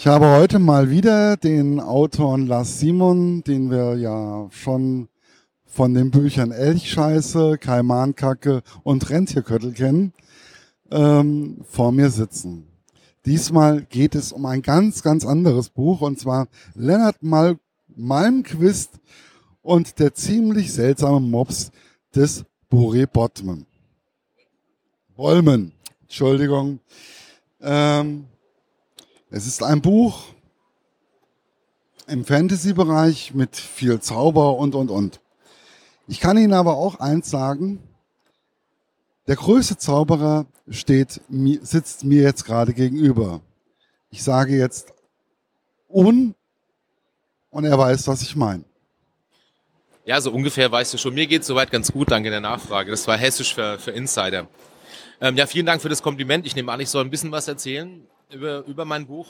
Ich habe heute mal wieder den Autor Lars Simon, den wir ja schon von den Büchern Elchscheiße, Kaimankacke und Rentierköttel kennen, ähm, vor mir sitzen. Diesmal geht es um ein ganz, ganz anderes Buch und zwar Lennart Mal Malmquist und der ziemlich seltsame Mops des Buri Bottman. Bollman, Entschuldigung. Ähm, es ist ein Buch im Fantasy-Bereich mit viel Zauber und, und, und. Ich kann Ihnen aber auch eins sagen. Der größte Zauberer steht, sitzt mir jetzt gerade gegenüber. Ich sage jetzt un und er weiß, was ich meine. Ja, so ungefähr weißt du schon. Mir geht es soweit ganz gut, danke der Nachfrage. Das war hessisch für, für Insider. Ähm, ja, vielen Dank für das Kompliment. Ich nehme an, ich soll ein bisschen was erzählen über, über mein Buch.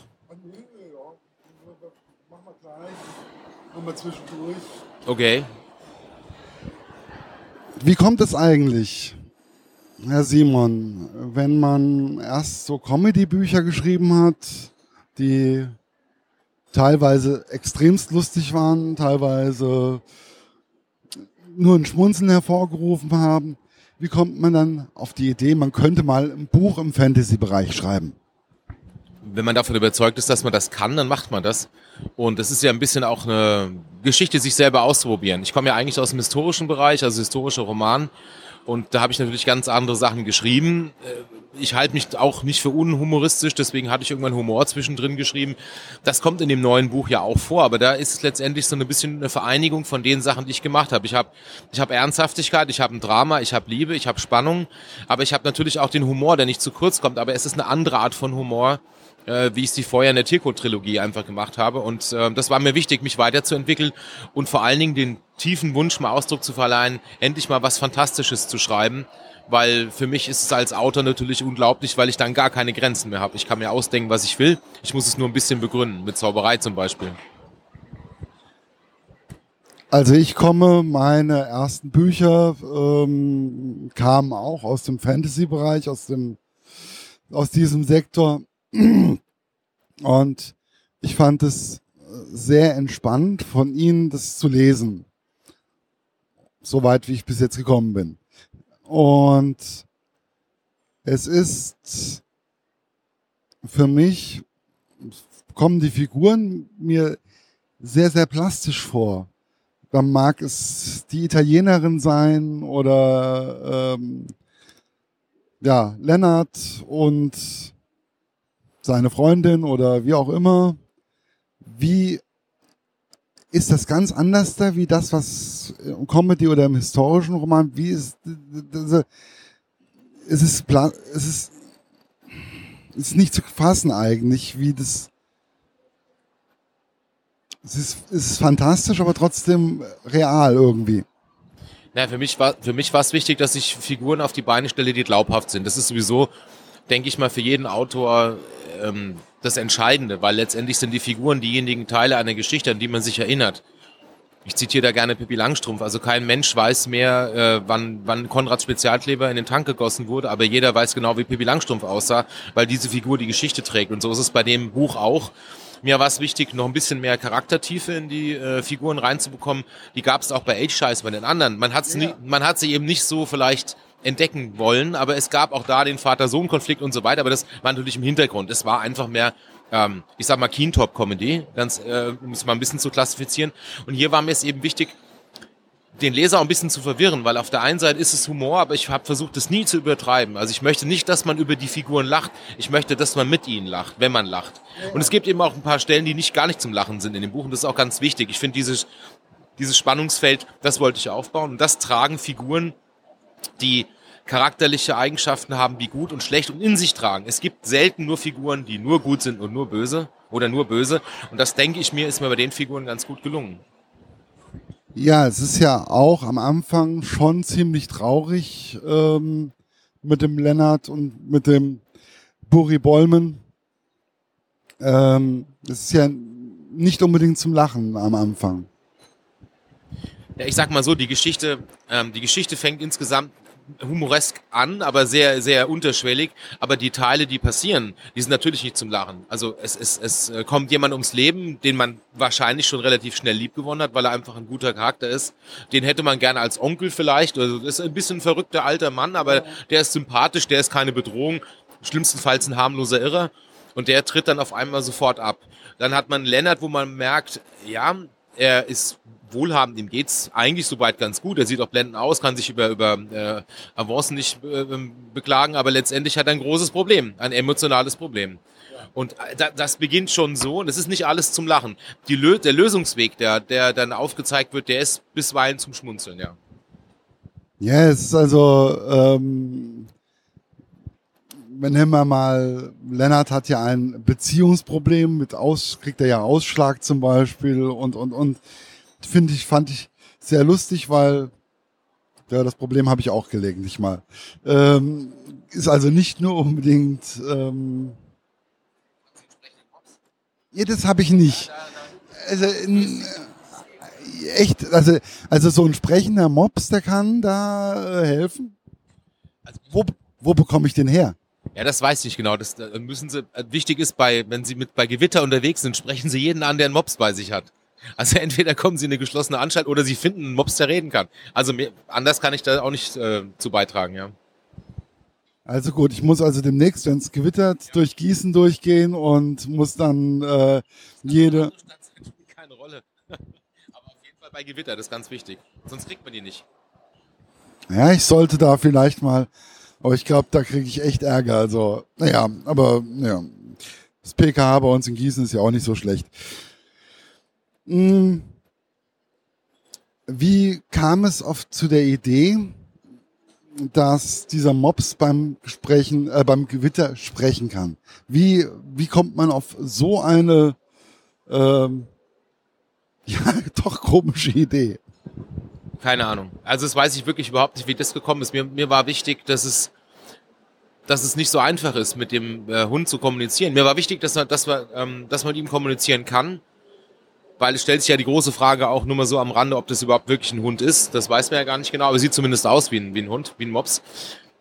Mach mal gleich. Nochmal zwischendurch. Okay. Wie kommt es eigentlich, Herr Simon, wenn man erst so Comedy-Bücher geschrieben hat, die teilweise extremst lustig waren, teilweise nur ein Schmunzeln hervorgerufen haben. Wie kommt man dann auf die Idee, man könnte mal ein Buch im Fantasy-Bereich schreiben? Wenn man davon überzeugt ist, dass man das kann, dann macht man das. Und es ist ja ein bisschen auch eine Geschichte, sich selber auszuprobieren. Ich komme ja eigentlich aus dem historischen Bereich, also historischer Roman. Und da habe ich natürlich ganz andere Sachen geschrieben. Äh, ich halte mich auch nicht für unhumoristisch, deswegen hatte ich irgendwann Humor zwischendrin geschrieben. Das kommt in dem neuen Buch ja auch vor, aber da ist es letztendlich so ein bisschen eine Vereinigung von den Sachen, die ich gemacht habe. Ich habe ich hab Ernsthaftigkeit, ich habe ein Drama, ich habe Liebe, ich habe Spannung, aber ich habe natürlich auch den Humor, der nicht zu kurz kommt, aber es ist eine andere Art von Humor, äh, wie ich sie vorher in der Tiercode-Trilogie einfach gemacht habe. Und äh, das war mir wichtig, mich weiterzuentwickeln und vor allen Dingen den tiefen Wunsch mal Ausdruck zu verleihen, endlich mal was Fantastisches zu schreiben. Weil für mich ist es als Autor natürlich unglaublich, weil ich dann gar keine Grenzen mehr habe. Ich kann mir ausdenken, was ich will. Ich muss es nur ein bisschen begründen, mit Zauberei zum Beispiel. Also ich komme, meine ersten Bücher ähm, kamen auch aus dem Fantasy-Bereich, aus dem aus diesem Sektor. Und ich fand es sehr entspannt von Ihnen, das zu lesen. Soweit, wie ich bis jetzt gekommen bin. Und es ist für mich, kommen die Figuren mir sehr, sehr plastisch vor. Dann mag es die Italienerin sein oder ähm, ja, Lennart und seine Freundin oder wie auch immer. Wie ist das ganz anders da wie das, was im Comedy oder im historischen Roman, wie ist, es ist, es ist, es ist nicht zu fassen eigentlich, wie das, es ist, es ist fantastisch, aber trotzdem real irgendwie. Na, für mich war, für mich war es wichtig, dass ich Figuren auf die Beine stelle, die glaubhaft sind. Das ist sowieso, denke ich mal, für jeden Autor ähm, das Entscheidende, weil letztendlich sind die Figuren diejenigen Teile einer Geschichte, an die man sich erinnert. Ich zitiere da gerne Pippi Langstrumpf. Also kein Mensch weiß mehr, äh, wann, wann Konrads Spezialkleber in den Tank gegossen wurde, aber jeder weiß genau, wie Pippi Langstrumpf aussah, weil diese Figur die Geschichte trägt. Und so ist es bei dem Buch auch. Mir war es wichtig, noch ein bisschen mehr Charaktertiefe in die äh, Figuren reinzubekommen. Die gab es auch bei Age-Scheiß bei den anderen. Man, hat's ja. nie, man hat sie eben nicht so vielleicht entdecken wollen, aber es gab auch da den Vater-Sohn-Konflikt und so weiter, aber das war natürlich im Hintergrund. Es war einfach mehr, ähm, ich sag mal, Keentop-Comedy, ganz, äh, um es mal ein bisschen zu klassifizieren. Und hier war mir es eben wichtig, den Leser auch ein bisschen zu verwirren, weil auf der einen Seite ist es Humor, aber ich habe versucht, das nie zu übertreiben. Also ich möchte nicht, dass man über die Figuren lacht, ich möchte, dass man mit ihnen lacht, wenn man lacht. Und es gibt eben auch ein paar Stellen, die nicht gar nicht zum Lachen sind in dem Buch und das ist auch ganz wichtig. Ich finde dieses, dieses Spannungsfeld, das wollte ich aufbauen und das tragen Figuren die charakterliche Eigenschaften haben wie gut und schlecht und in sich tragen. Es gibt selten nur Figuren, die nur gut sind und nur böse oder nur böse. Und das denke ich mir, ist mir bei den Figuren ganz gut gelungen. Ja, es ist ja auch am Anfang schon ziemlich traurig ähm, mit dem Lennart und mit dem Buri Bollman. Ähm, das ist ja nicht unbedingt zum Lachen am Anfang. Ja, ich sag mal so, die Geschichte, ähm, die Geschichte fängt insgesamt humoresk an, aber sehr, sehr unterschwellig. Aber die Teile, die passieren, die sind natürlich nicht zum Lachen. Also es, es, es äh, kommt jemand ums Leben, den man wahrscheinlich schon relativ schnell lieb gewonnen hat, weil er einfach ein guter Charakter ist. Den hätte man gerne als Onkel vielleicht. Also das ist ein bisschen ein verrückter alter Mann, aber der ist sympathisch, der ist keine Bedrohung. Schlimmstenfalls ein harmloser Irrer. Und der tritt dann auf einmal sofort ab. Dann hat man Lennart, wo man merkt, ja, er ist wohlhabend, ihm geht's eigentlich soweit ganz gut. Er sieht auch blendend aus, kann sich über, über äh, Avancen nicht äh, beklagen, aber letztendlich hat er ein großes Problem, ein emotionales Problem. Und äh, das beginnt schon so, und es ist nicht alles zum Lachen. Die Lö der Lösungsweg, der, der dann aufgezeigt wird, der ist bisweilen zum Schmunzeln, ja. Ja, es ist also, ähm, wenn wir mal, Lennart hat ja ein Beziehungsproblem mit Aus, kriegt er ja Ausschlag zum Beispiel und, und, und finde ich, fand ich sehr lustig, weil ja, das Problem habe ich auch gelegentlich mal. Ähm, ist also nicht nur unbedingt. Ähm, ja, das habe ich nicht. Also, in, echt, also, also so ein sprechender Mops, der kann da äh, helfen. Also, wo, wo bekomme ich den her? Ja, das weiß ich genau. Das müssen Sie. Wichtig ist bei, wenn Sie mit bei Gewitter unterwegs sind, sprechen Sie jeden an, der einen Mops bei sich hat. Also entweder kommen sie in eine geschlossene Anstalt oder sie finden einen Mops, der reden kann. Also mehr, anders kann ich da auch nicht äh, zu beitragen, ja. Also gut, ich muss also demnächst, wenn es gewittert, ja. durch Gießen durchgehen und muss dann äh, jede. Keine Rolle. Aber auf jeden Fall bei Gewitter, das ist ganz wichtig. Sonst kriegt man die nicht. Ja, ich sollte da vielleicht mal, aber ich glaube, da kriege ich echt Ärger. Also, naja, aber ja. Das PKH bei uns in Gießen ist ja auch nicht so schlecht. Hm. Wie kam es oft zu der Idee, dass dieser Mops beim Sprechen, äh, beim Gewitter sprechen kann? Wie, wie kommt man auf so eine, ähm, ja, doch komische Idee? Keine Ahnung. Also das weiß ich wirklich überhaupt nicht, wie das gekommen ist. Mir, mir war wichtig, dass es, dass es nicht so einfach ist, mit dem äh, Hund zu kommunizieren. Mir war wichtig, dass, dass, wir, ähm, dass man mit ihm kommunizieren kann weil es stellt sich ja die große Frage auch nur mal so am Rande, ob das überhaupt wirklich ein Hund ist. Das weiß man ja gar nicht genau, aber sieht zumindest aus wie ein, wie ein Hund, wie ein Mops.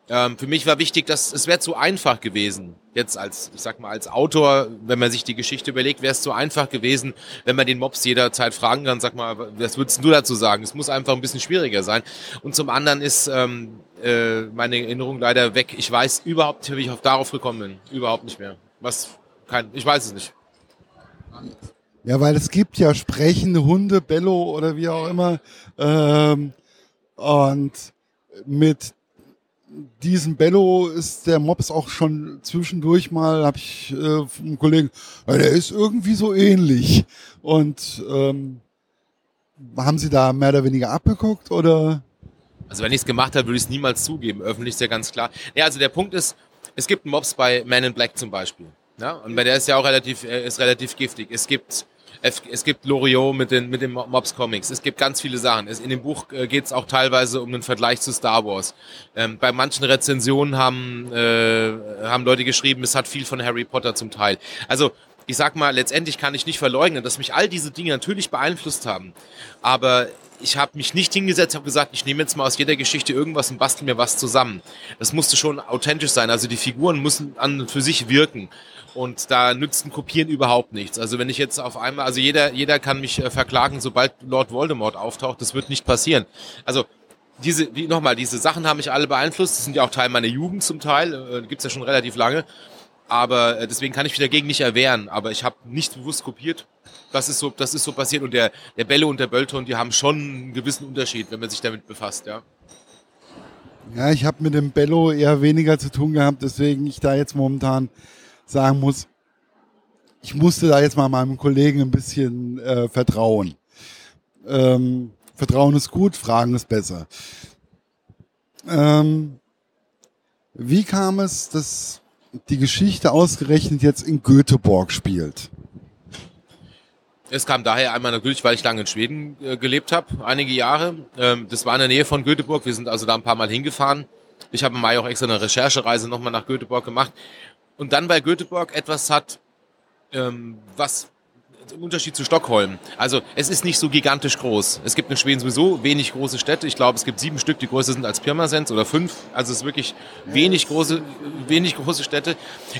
Ähm, für mich war wichtig, dass es wäre zu einfach gewesen. Jetzt als, ich sag mal, als Autor, wenn man sich die Geschichte überlegt, wäre es zu einfach gewesen, wenn man den Mops jederzeit fragen kann, sag mal, was würdest du dazu sagen? Es muss einfach ein bisschen schwieriger sein. Und zum anderen ist ähm, äh, meine Erinnerung leider weg. Ich weiß überhaupt nicht, wie ich auf darauf gekommen bin. Überhaupt nicht mehr. Was kein, ich weiß es nicht. Ja, weil es gibt ja sprechende Hunde, Bello oder wie auch immer. Ähm, und mit diesem Bello ist der Mops auch schon zwischendurch mal, habe ich äh, vom Kollegen, der ist irgendwie so ähnlich. Und ähm, haben Sie da mehr oder weniger abgeguckt oder? Also wenn ich es gemacht habe, würde ich es niemals zugeben. Öffentlich ist ja ganz klar. Ja, also der Punkt ist, es gibt Mops bei Man in Black zum Beispiel. Ja, und bei der ist ja auch relativ, äh, ist relativ giftig. Es gibt es gibt Loriot mit den, mit den Mobs Comics. Es gibt ganz viele Sachen. In dem Buch äh, geht es auch teilweise um den Vergleich zu Star Wars. Ähm, bei manchen Rezensionen haben, äh, haben Leute geschrieben, es hat viel von Harry Potter zum Teil. Also ich sag mal, letztendlich kann ich nicht verleugnen, dass mich all diese Dinge natürlich beeinflusst haben. Aber ich habe mich nicht hingesetzt, habe gesagt, ich nehme jetzt mal aus jeder Geschichte irgendwas und bastel mir was zusammen. Das musste schon authentisch sein. Also die Figuren müssen an und für sich wirken. Und da nützt ein Kopieren überhaupt nichts. Also wenn ich jetzt auf einmal, also jeder, jeder kann mich äh, verklagen, sobald Lord Voldemort auftaucht, das wird nicht passieren. Also diese, wie nochmal, diese Sachen haben mich alle beeinflusst. Das sind ja auch Teil meiner Jugend zum Teil, äh, gibt's ja schon relativ lange. Aber äh, deswegen kann ich mich dagegen nicht erwehren. Aber ich habe nicht bewusst kopiert. Das ist so, das ist so passiert. Und der, der Bälle und der Böllton, die haben schon einen gewissen Unterschied, wenn man sich damit befasst, ja. Ja, ich habe mit dem Bello eher weniger zu tun gehabt, deswegen ich da jetzt momentan sagen muss, ich musste da jetzt mal meinem Kollegen ein bisschen äh, vertrauen. Ähm, vertrauen ist gut, Fragen ist besser. Ähm, wie kam es, dass die Geschichte ausgerechnet jetzt in Göteborg spielt? Es kam daher einmal natürlich, weil ich lange in Schweden äh, gelebt habe, einige Jahre. Ähm, das war in der Nähe von Göteborg. Wir sind also da ein paar Mal hingefahren. Ich habe im Mai auch extra eine Recherchereise nochmal nach Göteborg gemacht und dann bei Göteborg etwas hat, ähm, was im Unterschied zu Stockholm. Also es ist nicht so gigantisch groß. Es gibt in Schweden sowieso wenig große Städte. Ich glaube, es gibt sieben Stück, die größer sind als Pirmasens oder fünf. Also es ist wirklich wenig große, wenig große Städte.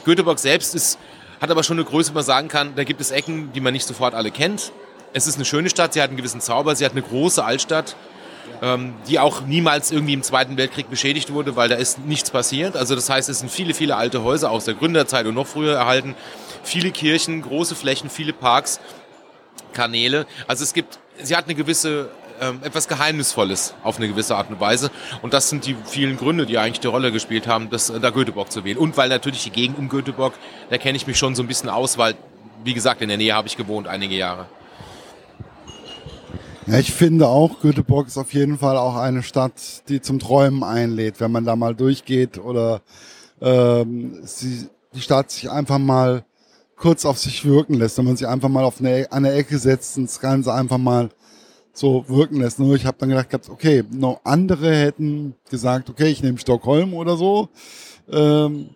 Göteborg selbst ist, hat aber schon eine Größe, wo man sagen kann, da gibt es Ecken, die man nicht sofort alle kennt. Es ist eine schöne Stadt, sie hat einen gewissen Zauber, sie hat eine große Altstadt, ähm, die auch niemals irgendwie im Zweiten Weltkrieg beschädigt wurde, weil da ist nichts passiert. Also das heißt, es sind viele, viele alte Häuser aus der Gründerzeit und noch früher erhalten viele Kirchen, große Flächen, viele Parks, Kanäle. Also es gibt, sie hat eine gewisse ähm, etwas Geheimnisvolles auf eine gewisse Art und Weise. Und das sind die vielen Gründe, die eigentlich die Rolle gespielt haben, das, äh, da Göteborg zu wählen. Und weil natürlich die Gegend um Göteborg, da kenne ich mich schon so ein bisschen aus, weil, wie gesagt, in der Nähe habe ich gewohnt einige Jahre. Ja, ich finde auch, Göteborg ist auf jeden Fall auch eine Stadt, die zum Träumen einlädt, wenn man da mal durchgeht oder ähm, sie, die Stadt sich einfach mal kurz auf sich wirken lässt, wenn man sich einfach mal auf eine, eine Ecke setzt und das Ganze einfach mal so wirken lässt. Nur ich habe dann gedacht, okay, noch andere hätten gesagt, okay, ich nehme Stockholm oder so. Ähm,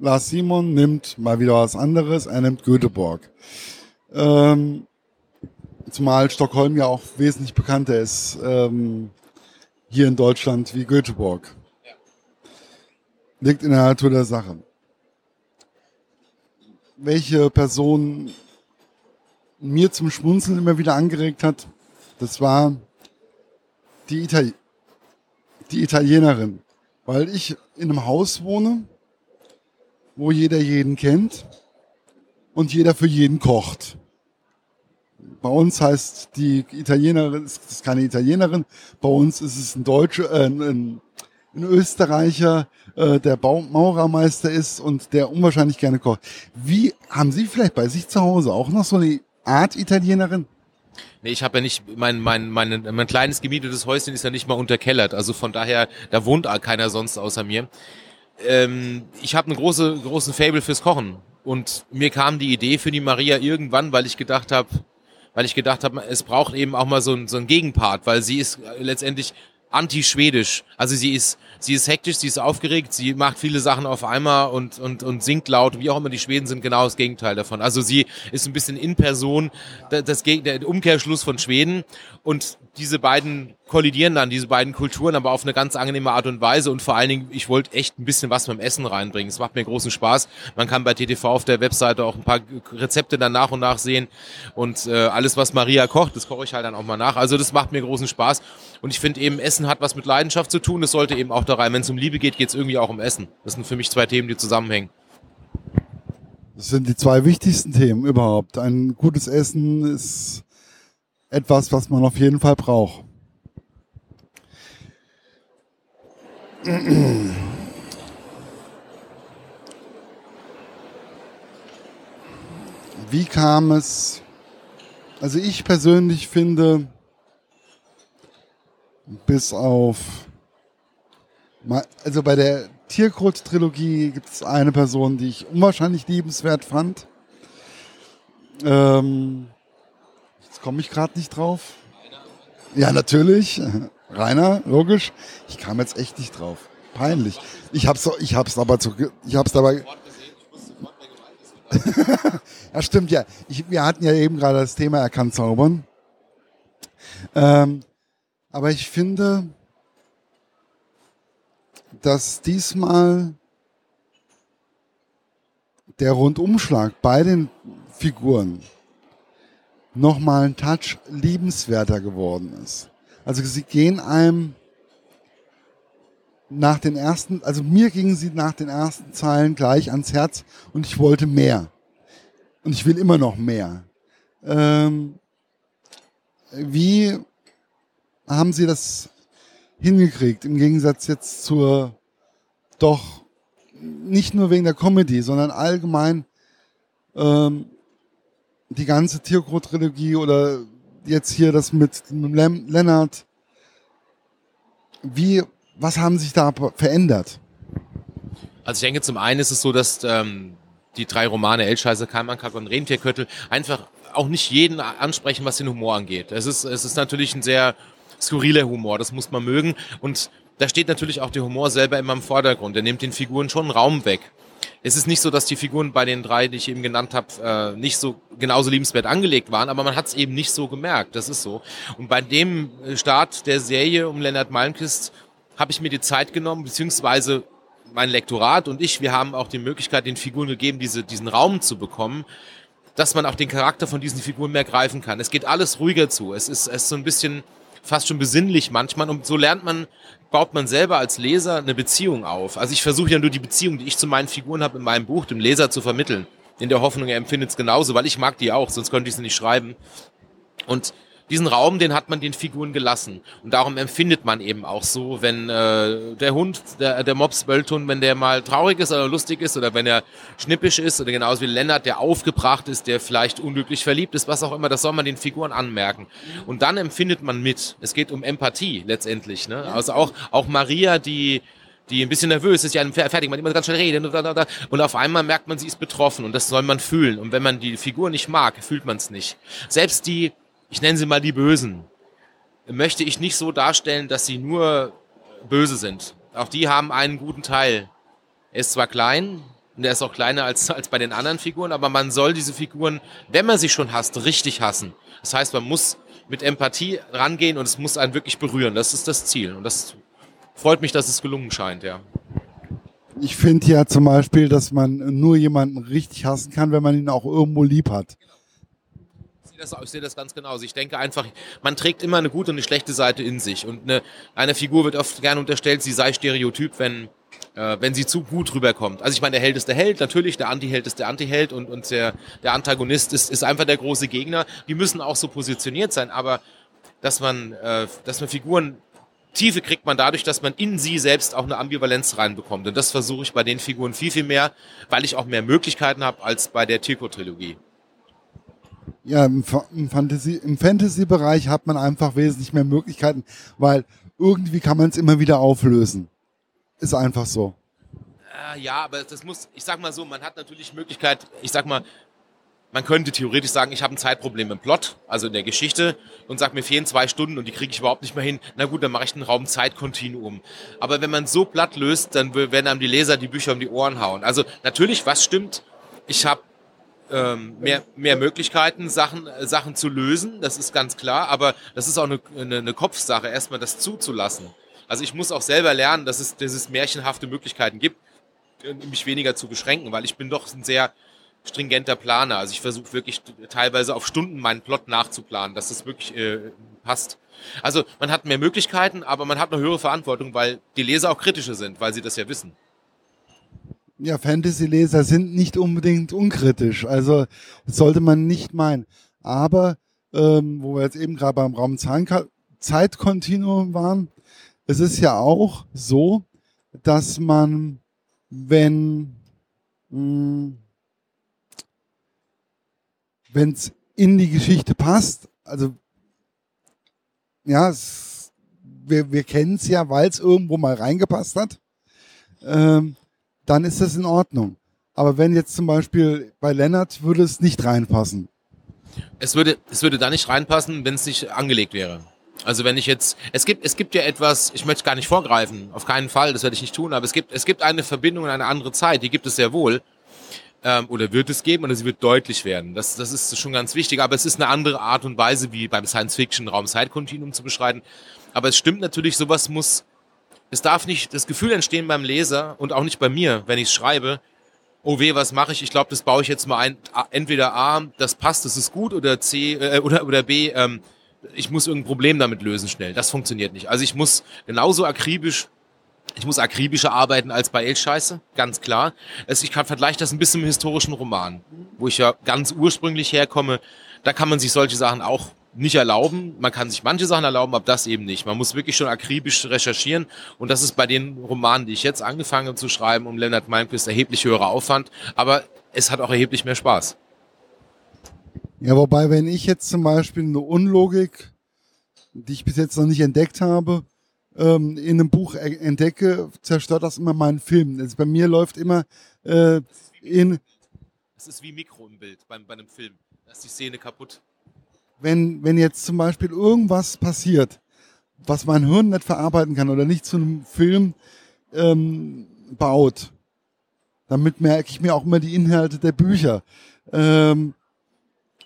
Lars Simon nimmt mal wieder was anderes, er nimmt Göteborg. Ähm, zumal Stockholm ja auch wesentlich bekannter ist ähm, hier in Deutschland wie Göteborg. Liegt in der Natur der Sache welche Person mir zum Schmunzeln immer wieder angeregt hat, das war die, Itali die Italienerin. Weil ich in einem Haus wohne, wo jeder jeden kennt und jeder für jeden kocht. Bei uns heißt die Italienerin, ist keine Italienerin, bei uns ist es ein Deutscher, äh, ein, ein Österreicher, äh, der Maurermeister ist und der unwahrscheinlich gerne kocht. Wie haben Sie vielleicht bei sich zu Hause auch noch so eine Art Italienerin? Nee, ich habe ja nicht, mein, mein, mein, mein kleines gemietetes Häuschen ist ja nicht mal unterkellert. Also von daher, da wohnt keiner sonst außer mir. Ähm, ich habe einen große, großen Fable fürs Kochen. Und mir kam die Idee für die Maria irgendwann, weil ich gedacht habe, weil ich gedacht habe, es braucht eben auch mal so ein, so ein Gegenpart, weil sie ist letztendlich anti-schwedisch. Also sie ist, sie ist hektisch, sie ist aufgeregt, sie macht viele Sachen auf einmal und, und, und singt laut, wie auch immer. Die Schweden sind genau das Gegenteil davon. Also sie ist ein bisschen in Person das, das der Umkehrschluss von Schweden und diese beiden kollidieren dann, diese beiden Kulturen, aber auf eine ganz angenehme Art und Weise. Und vor allen Dingen, ich wollte echt ein bisschen was beim Essen reinbringen. Es macht mir großen Spaß. Man kann bei TTV auf der Webseite auch ein paar Rezepte dann nach und nach sehen. Und äh, alles, was Maria kocht, das koche ich halt dann auch mal nach. Also das macht mir großen Spaß. Und ich finde eben, Essen hat was mit Leidenschaft zu tun. Es sollte eben auch da rein. Wenn es um Liebe geht, geht es irgendwie auch um Essen. Das sind für mich zwei Themen, die zusammenhängen. Das sind die zwei wichtigsten Themen überhaupt. Ein gutes Essen ist etwas, was man auf jeden Fall braucht. Wie kam es? Also ich persönlich finde, bis auf, also bei der Tierkrut-Trilogie gibt es eine Person, die ich unwahrscheinlich liebenswert fand. Ähm, komme ich gerade nicht drauf. Ja, natürlich. Rainer, logisch. Ich kam jetzt echt nicht drauf. Peinlich. Ich hab's, ich hab's aber zu, ich hab's dabei. ja, stimmt ja. Ich, wir hatten ja eben gerade das Thema, er kann zaubern. Ähm, aber ich finde, dass diesmal der Rundumschlag bei den Figuren nochmal ein Touch liebenswerter geworden ist. Also sie gehen einem nach den ersten, also mir gingen sie nach den ersten Zeilen gleich ans Herz und ich wollte mehr. Und ich will immer noch mehr. Ähm, wie haben Sie das hingekriegt, im Gegensatz jetzt zur doch nicht nur wegen der Comedy, sondern allgemein ähm, die ganze Tierkro-Trilogie oder jetzt hier das mit Lennart. Wie, was haben sich da verändert? Also ich denke, zum einen ist es so, dass ähm, die drei Romane Elscheiße, Keimankack und Rentierköttel einfach auch nicht jeden ansprechen, was den Humor angeht. Es ist, es ist natürlich ein sehr skurriler Humor, das muss man mögen. Und da steht natürlich auch der Humor selber immer im Vordergrund. Der nimmt den Figuren schon Raum weg es ist nicht so, dass die Figuren bei den drei, die ich eben genannt habe, äh, nicht so genauso liebenswert angelegt waren, aber man hat es eben nicht so gemerkt. Das ist so. Und bei dem äh, Start der Serie um Leonard Malmquist habe ich mir die Zeit genommen, beziehungsweise mein Lektorat und ich, wir haben auch die Möglichkeit, den Figuren gegeben, diese, diesen Raum zu bekommen, dass man auch den Charakter von diesen Figuren mehr greifen kann. Es geht alles ruhiger zu. Es ist, es ist so ein bisschen fast schon besinnlich manchmal und so lernt man, baut man selber als Leser eine Beziehung auf. Also ich versuche ja nur die Beziehung, die ich zu meinen Figuren habe in meinem Buch, dem Leser zu vermitteln. In der Hoffnung, er empfindet es genauso, weil ich mag die auch, sonst könnte ich sie nicht schreiben. Und diesen Raum, den hat man den Figuren gelassen. Und darum empfindet man eben auch so, wenn äh, der Hund, der, der Mops Wölthund, wenn der mal traurig ist oder lustig ist oder wenn er schnippisch ist oder genauso wie Lennart, der aufgebracht ist, der vielleicht unglücklich verliebt ist, was auch immer, das soll man den Figuren anmerken. Und dann empfindet man mit. Es geht um Empathie letztendlich. Ne? Also auch, auch Maria, die die ein bisschen nervös ist, ja fertig, man immer ganz schnell reden und auf einmal merkt man, sie ist betroffen und das soll man fühlen. Und wenn man die Figur nicht mag, fühlt man es nicht. Selbst die ich nenne sie mal die Bösen, möchte ich nicht so darstellen, dass sie nur böse sind. Auch die haben einen guten Teil. Er ist zwar klein, und er ist auch kleiner als, als bei den anderen Figuren, aber man soll diese Figuren, wenn man sie schon hasst, richtig hassen. Das heißt, man muss mit Empathie rangehen und es muss einen wirklich berühren. Das ist das Ziel. Und das freut mich, dass es gelungen scheint, ja. Ich finde ja zum Beispiel, dass man nur jemanden richtig hassen kann, wenn man ihn auch irgendwo lieb hat sehe das, ich sehe das ganz genauso. Ich denke einfach, man trägt immer eine gute und eine schlechte Seite in sich. Und eine, eine Figur wird oft gerne unterstellt, sie sei stereotyp, wenn, äh, wenn sie zu gut rüberkommt. Also ich meine, der Held ist der Held, natürlich, der Anti-Held ist der Anti-Held und, und der, der Antagonist ist, ist einfach der große Gegner. Die müssen auch so positioniert sein, aber dass man, äh, dass man Figuren Tiefe kriegt man dadurch, dass man in sie selbst auch eine Ambivalenz reinbekommt. Und das versuche ich bei den Figuren viel, viel mehr, weil ich auch mehr Möglichkeiten habe als bei der Tirko-Trilogie. Ja, im, Fantasy, im Fantasy-Bereich hat man einfach wesentlich mehr Möglichkeiten, weil irgendwie kann man es immer wieder auflösen. Ist einfach so. Äh, ja, aber das muss, ich sag mal so, man hat natürlich Möglichkeit, ich sag mal, man könnte theoretisch sagen, ich habe ein Zeitproblem im Plot, also in der Geschichte, und sag mir fehlen zwei Stunden und die kriege ich überhaupt nicht mehr hin. Na gut, dann mache ich einen Raum Zeitkontinuum. Aber wenn man so platt löst, dann werden einem die Leser die Bücher um die Ohren hauen. Also natürlich, was stimmt? Ich habe ähm, mehr, mehr Möglichkeiten, Sachen, äh, Sachen zu lösen, das ist ganz klar, aber das ist auch eine, eine, Kopfsache, erstmal das zuzulassen. Also ich muss auch selber lernen, dass es, dass es märchenhafte Möglichkeiten gibt, äh, mich weniger zu beschränken, weil ich bin doch ein sehr stringenter Planer. Also ich versuche wirklich teilweise auf Stunden meinen Plot nachzuplanen, dass das wirklich äh, passt. Also man hat mehr Möglichkeiten, aber man hat eine höhere Verantwortung, weil die Leser auch kritische sind, weil sie das ja wissen ja, Fantasy-Leser sind nicht unbedingt unkritisch. Also sollte man nicht meinen. Aber ähm, wo wir jetzt eben gerade beim Raum Zeitkontinuum waren, es ist ja auch so, dass man, wenn hm, wenn es in die Geschichte passt, also ja, es, wir, wir kennen es ja, weil es irgendwo mal reingepasst hat. Ähm, dann ist das in Ordnung. Aber wenn jetzt zum Beispiel bei Lennart würde es nicht reinpassen. Es würde, es würde da nicht reinpassen, wenn es nicht angelegt wäre. Also wenn ich jetzt, es gibt, es gibt ja etwas, ich möchte gar nicht vorgreifen, auf keinen Fall, das werde ich nicht tun, aber es gibt, es gibt eine Verbindung in eine andere Zeit, die gibt es sehr wohl. Ähm, oder wird es geben oder sie wird deutlich werden. Das, das ist schon ganz wichtig, aber es ist eine andere Art und Weise, wie beim Science-Fiction-Raum-Zeitkontinuum zu beschreiben. Aber es stimmt natürlich, sowas muss, es darf nicht das Gefühl entstehen beim Leser und auch nicht bei mir, wenn ich schreibe, oh weh, was mache ich? Ich glaube, das baue ich jetzt mal ein. Entweder A, das passt, das ist gut, oder C, äh, oder, oder B, ähm, ich muss irgendein Problem damit lösen schnell. Das funktioniert nicht. Also ich muss genauso akribisch ich muss akribischer arbeiten als bei Elscheiße, ganz klar. Also ich kann vergleichen das ein bisschen mit historischen Roman, wo ich ja ganz ursprünglich herkomme. Da kann man sich solche Sachen auch nicht erlauben. Man kann sich manche Sachen erlauben, aber das eben nicht. Man muss wirklich schon akribisch recherchieren. Und das ist bei den Romanen, die ich jetzt angefangen habe zu schreiben, um Leonard Malmquist erheblich höherer Aufwand. Aber es hat auch erheblich mehr Spaß. Ja, wobei, wenn ich jetzt zum Beispiel eine Unlogik, die ich bis jetzt noch nicht entdeckt habe, ähm, in einem Buch entdecke, zerstört das immer meinen Film. Also bei mir läuft immer äh, in. Es ist wie Mikro im Bild bei, bei einem Film. Da ist die Szene kaputt wenn, wenn jetzt zum Beispiel irgendwas passiert, was mein Hirn nicht verarbeiten kann oder nicht zu einem Film ähm, baut, damit merke ich mir auch immer die Inhalte der Bücher. Ähm,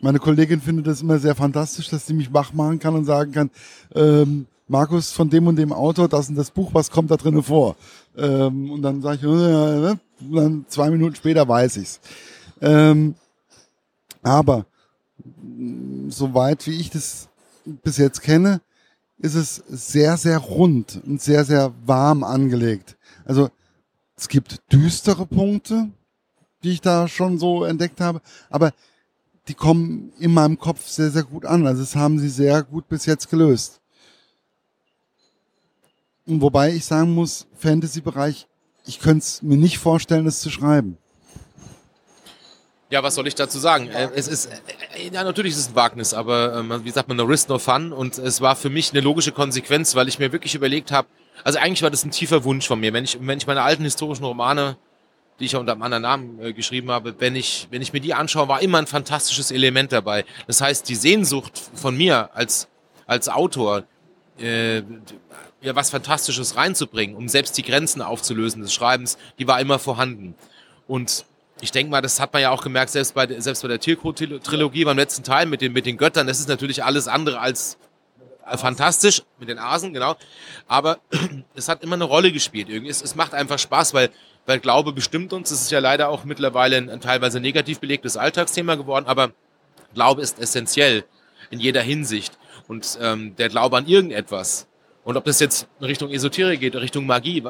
Meine Kollegin findet das immer sehr fantastisch, dass sie mich wach machen kann und sagen kann, ähm, Markus, von dem und dem Autor, das und das Buch, was kommt da drinnen vor? Ähm, und dann sage ich, äh, und dann zwei Minuten später weiß ich's. Ähm, aber soweit wie ich das bis jetzt kenne, ist es sehr, sehr rund und sehr, sehr warm angelegt. Also es gibt düstere Punkte, die ich da schon so entdeckt habe, aber die kommen in meinem Kopf sehr, sehr gut an. Also das haben sie sehr gut bis jetzt gelöst. Und wobei ich sagen muss, Fantasy-Bereich, ich könnte es mir nicht vorstellen, das zu schreiben. Ja, was soll ich dazu sagen? Äh, es ist, äh, ja, natürlich ist es ein Wagnis, aber äh, wie sagt man, no risk, no fun. Und es war für mich eine logische Konsequenz, weil ich mir wirklich überlegt habe, also eigentlich war das ein tiefer Wunsch von mir. Wenn ich, wenn ich meine alten historischen Romane, die ich ja unter einem anderen Namen äh, geschrieben habe, wenn ich, wenn ich mir die anschaue, war immer ein fantastisches Element dabei. Das heißt, die Sehnsucht von mir als, als Autor, äh, ja, was Fantastisches reinzubringen, um selbst die Grenzen aufzulösen des Schreibens, die war immer vorhanden. Und ich denke mal, das hat man ja auch gemerkt, selbst bei, selbst bei der Tiercode-Trilogie beim letzten Teil mit den, mit den Göttern, das ist natürlich alles andere als äh, fantastisch, mit den Asen, genau. Aber es hat immer eine Rolle gespielt. Irgendwie. Es, es macht einfach Spaß, weil, weil Glaube bestimmt uns. Es ist ja leider auch mittlerweile ein, ein teilweise negativ belegtes Alltagsthema geworden, aber Glaube ist essentiell in jeder Hinsicht. Und ähm, der Glaube an irgendetwas, und ob das jetzt in Richtung Esoterik geht, Richtung Magie,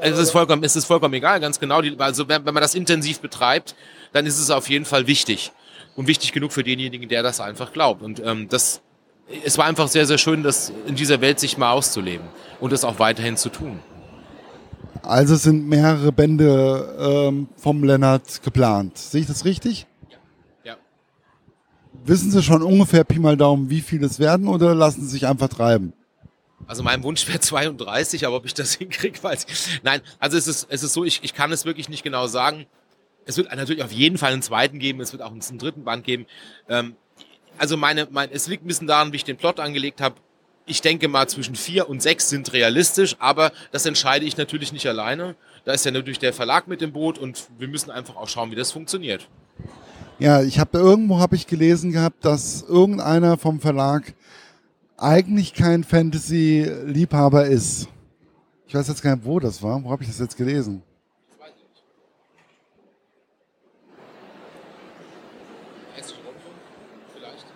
es ist vollkommen, es ist vollkommen egal, ganz genau. Also wenn, wenn man das intensiv betreibt, dann ist es auf jeden Fall wichtig. Und wichtig genug für denjenigen, der das einfach glaubt. Und ähm, das, es war einfach sehr, sehr schön, das in dieser Welt sich mal auszuleben und das auch weiterhin zu tun. Also sind mehrere Bände ähm, vom Lennart geplant. Sehe ich das richtig? Ja. ja. Wissen Sie schon ungefähr Pi mal Daumen, wie viel es werden oder lassen Sie sich einfach treiben? Also mein Wunsch wäre 32, aber ob ich das hinkriege, weiß ich. Nein, also es ist, es ist so, ich, ich kann es wirklich nicht genau sagen. Es wird natürlich auf jeden Fall einen zweiten geben, es wird auch einen dritten Band geben. Ähm, also meine, mein, es liegt ein bisschen daran, wie ich den Plot angelegt habe. Ich denke mal, zwischen vier und sechs sind realistisch, aber das entscheide ich natürlich nicht alleine. Da ist ja natürlich der Verlag mit im Boot und wir müssen einfach auch schauen, wie das funktioniert. Ja, ich habe irgendwo habe ich gelesen gehabt, dass irgendeiner vom Verlag eigentlich kein Fantasy-Liebhaber ist. Ich weiß jetzt gar nicht, wo das war. Wo habe ich das jetzt gelesen?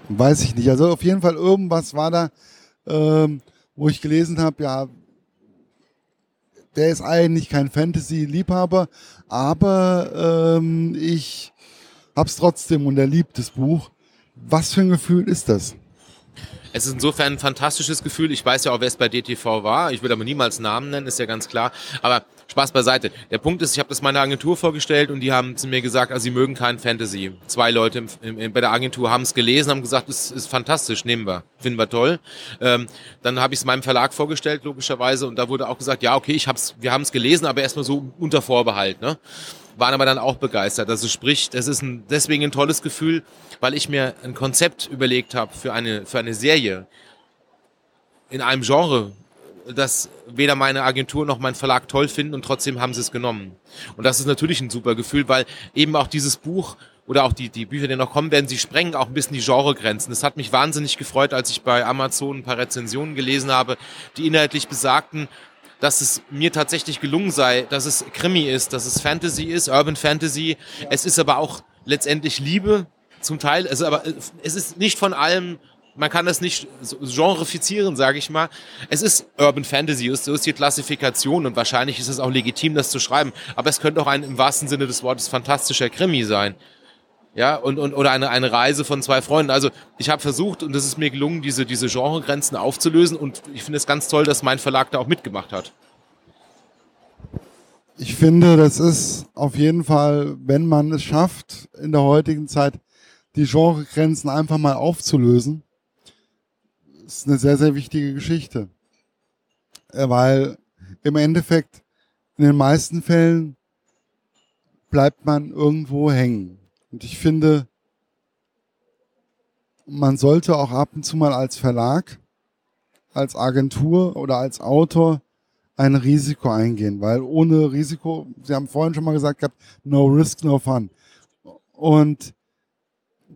Weiß ich nicht. Also auf jeden Fall irgendwas war da, ähm, wo ich gelesen habe, ja, der ist eigentlich kein Fantasy-Liebhaber, aber ähm, ich hab's trotzdem und er liebt das Buch. Was für ein Gefühl ist das? Es ist insofern ein fantastisches Gefühl. Ich weiß ja auch, wer es bei DTV war. Ich will aber niemals Namen nennen, ist ja ganz klar. Aber Spaß beiseite. Der Punkt ist, ich habe das meiner Agentur vorgestellt und die haben zu mir gesagt, also sie mögen kein Fantasy. Zwei Leute im, im, bei der Agentur haben es gelesen, haben gesagt, es ist fantastisch, nehmen wir, finden wir toll. Ähm, dann habe ich es meinem Verlag vorgestellt, logischerweise, und da wurde auch gesagt, ja, okay, ich hab's, wir haben es gelesen, aber erstmal so unter Vorbehalt. Ne? Waren aber dann auch begeistert. Also sprich, das ist ein, deswegen ein tolles Gefühl, weil ich mir ein Konzept überlegt habe für eine, für eine Serie in einem Genre, das weder meine Agentur noch mein Verlag toll finden und trotzdem haben sie es genommen. Und das ist natürlich ein super Gefühl, weil eben auch dieses Buch oder auch die, die Bücher, die noch kommen werden, sie sprengen auch ein bisschen die Genregrenzen. Das hat mich wahnsinnig gefreut, als ich bei Amazon ein paar Rezensionen gelesen habe, die inhaltlich besagten, dass es mir tatsächlich gelungen sei, dass es Krimi ist, dass es Fantasy ist, Urban Fantasy. Es ist aber auch letztendlich Liebe zum Teil. Es ist aber es ist nicht von allem man kann das nicht genrefizieren, sage ich mal. Es ist Urban Fantasy, so ist die Klassifikation und wahrscheinlich ist es auch legitim, das zu schreiben. Aber es könnte auch ein im wahrsten Sinne des Wortes fantastischer Krimi sein ja, und, und oder eine, eine Reise von zwei Freunden. Also ich habe versucht und es ist mir gelungen, diese, diese Genregrenzen aufzulösen und ich finde es ganz toll, dass mein Verlag da auch mitgemacht hat. Ich finde, das ist auf jeden Fall, wenn man es schafft, in der heutigen Zeit die Genregrenzen einfach mal aufzulösen, ist eine sehr, sehr wichtige Geschichte. Äh, weil im Endeffekt in den meisten Fällen bleibt man irgendwo hängen. Und ich finde, man sollte auch ab und zu mal als Verlag, als Agentur oder als Autor ein Risiko eingehen, weil ohne Risiko, Sie haben vorhin schon mal gesagt gehabt, no risk, no fun. Und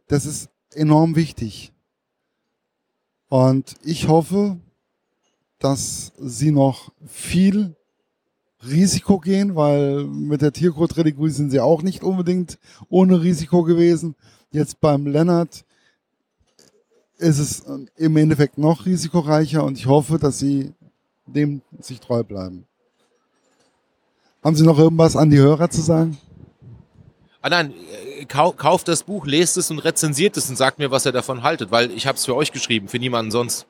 das ist enorm wichtig. Und ich hoffe, dass sie noch viel Risiko gehen, weil mit der Tiercode-Reliquie sind sie auch nicht unbedingt ohne Risiko gewesen. Jetzt beim Lennart ist es im Endeffekt noch risikoreicher und ich hoffe, dass sie dem sich treu bleiben. Haben Sie noch irgendwas an die Hörer zu sagen? Ah nein, kau kauft das Buch, lest es und rezensiert es und sagt mir, was ihr davon haltet, weil ich habe es für euch geschrieben, für niemanden sonst.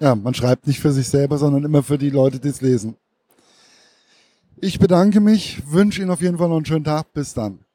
Ja, man schreibt nicht für sich selber, sondern immer für die Leute, die es lesen. Ich bedanke mich, wünsche Ihnen auf jeden Fall noch einen schönen Tag. Bis dann.